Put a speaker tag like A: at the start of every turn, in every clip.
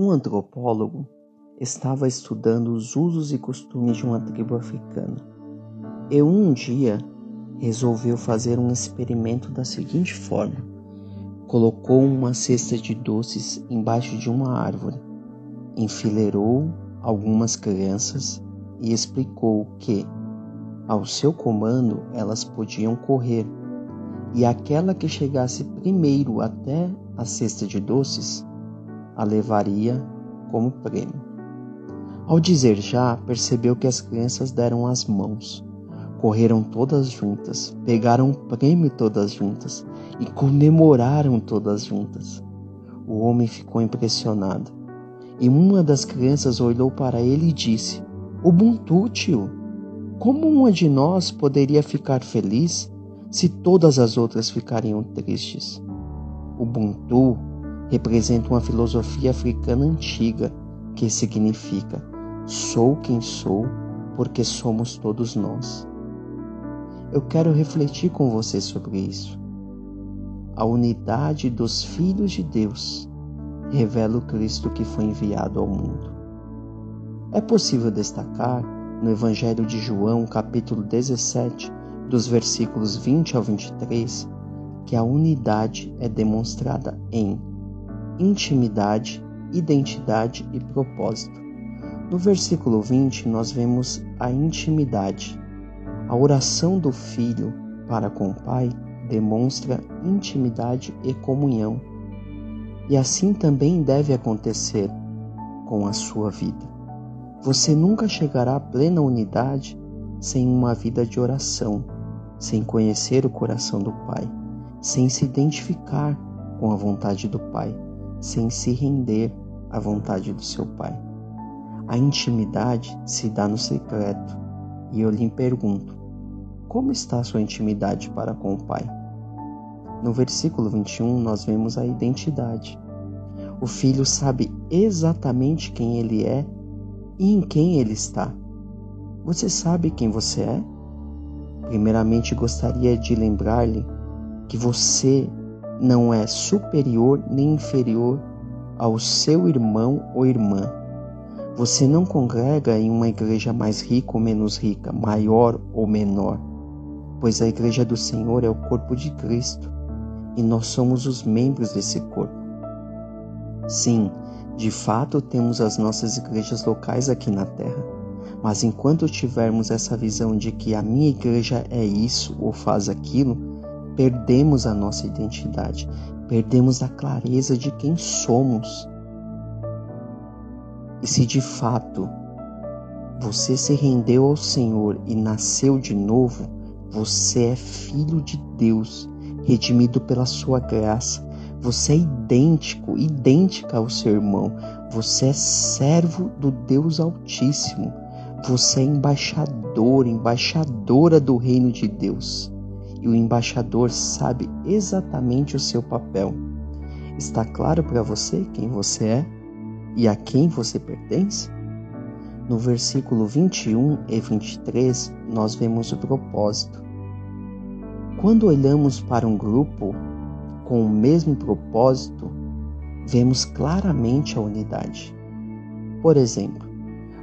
A: Um antropólogo estava estudando os usos e costumes de uma tribo africana. E um dia resolveu fazer um experimento da seguinte forma: colocou uma cesta de doces embaixo de uma árvore, enfileirou algumas crianças e explicou que, ao seu comando, elas podiam correr, e aquela que chegasse primeiro até a cesta de doces a levaria como prêmio. Ao dizer já, percebeu que as crianças deram as mãos, correram todas juntas, pegaram o prêmio todas juntas e comemoraram todas juntas. O homem ficou impressionado. E uma das crianças olhou para ele e disse: Ubuntu, tio, como uma de nós poderia ficar feliz se todas as outras ficariam tristes? Ubuntu representa uma filosofia africana antiga que significa sou quem sou porque somos todos nós. Eu quero refletir com você sobre isso. A unidade dos filhos de Deus revela o Cristo que foi enviado ao mundo. É possível destacar no Evangelho de João, capítulo 17, dos versículos 20 ao 23, que a unidade é demonstrada em intimidade, identidade e propósito. No versículo 20, nós vemos a intimidade. A oração do filho para com o pai demonstra intimidade e comunhão. E assim também deve acontecer com a sua vida. Você nunca chegará à plena unidade sem uma vida de oração, sem conhecer o coração do Pai, sem se identificar com a vontade do Pai sem se render à vontade do seu Pai. A intimidade se dá no secreto, e eu lhe pergunto: como está a sua intimidade para com o Pai? No versículo 21, nós vemos a identidade. O filho sabe exatamente quem ele é e em quem ele está. Você sabe quem você é? Primeiramente, gostaria de lembrar-lhe que você não é superior nem inferior ao seu irmão ou irmã. Você não congrega em uma igreja mais rica ou menos rica, maior ou menor, pois a igreja do Senhor é o corpo de Cristo e nós somos os membros desse corpo. Sim, de fato temos as nossas igrejas locais aqui na terra, mas enquanto tivermos essa visão de que a minha igreja é isso ou faz aquilo, perdemos a nossa identidade, perdemos a clareza de quem somos. E se de fato você se rendeu ao Senhor e nasceu de novo, você é filho de Deus, redimido pela sua graça. Você é idêntico, idêntica ao seu irmão. Você é servo do Deus Altíssimo. Você é embaixador, embaixadora do reino de Deus e o embaixador sabe exatamente o seu papel. Está claro para você quem você é e a quem você pertence? No versículo 21 e 23, nós vemos o propósito. Quando olhamos para um grupo com o mesmo propósito, vemos claramente a unidade. Por exemplo,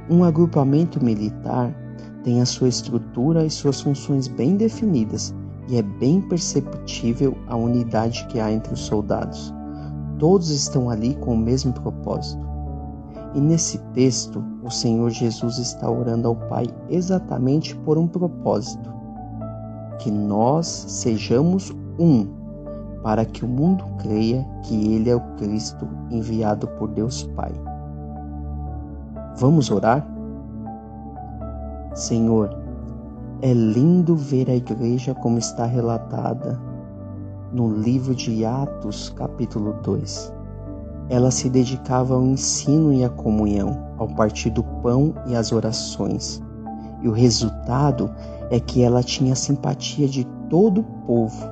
A: um agrupamento militar tem a sua estrutura e suas funções bem definidas e é bem perceptível a unidade que há entre os soldados. Todos estão ali com o mesmo propósito. E nesse texto, o Senhor Jesus está orando ao Pai exatamente por um propósito: que nós sejamos um, para que o mundo creia que Ele é o Cristo enviado por Deus Pai. Vamos orar? Senhor, é lindo ver a igreja como está relatada no livro de Atos, capítulo 2. Ela se dedicava ao ensino e à comunhão, ao partir do pão e às orações. E o resultado é que ela tinha a simpatia de todo o povo,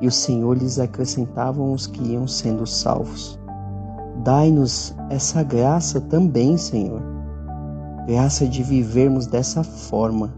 A: e o Senhor lhes acrescentava os que iam sendo salvos. Dai-nos essa graça também, Senhor. Graça de vivermos dessa forma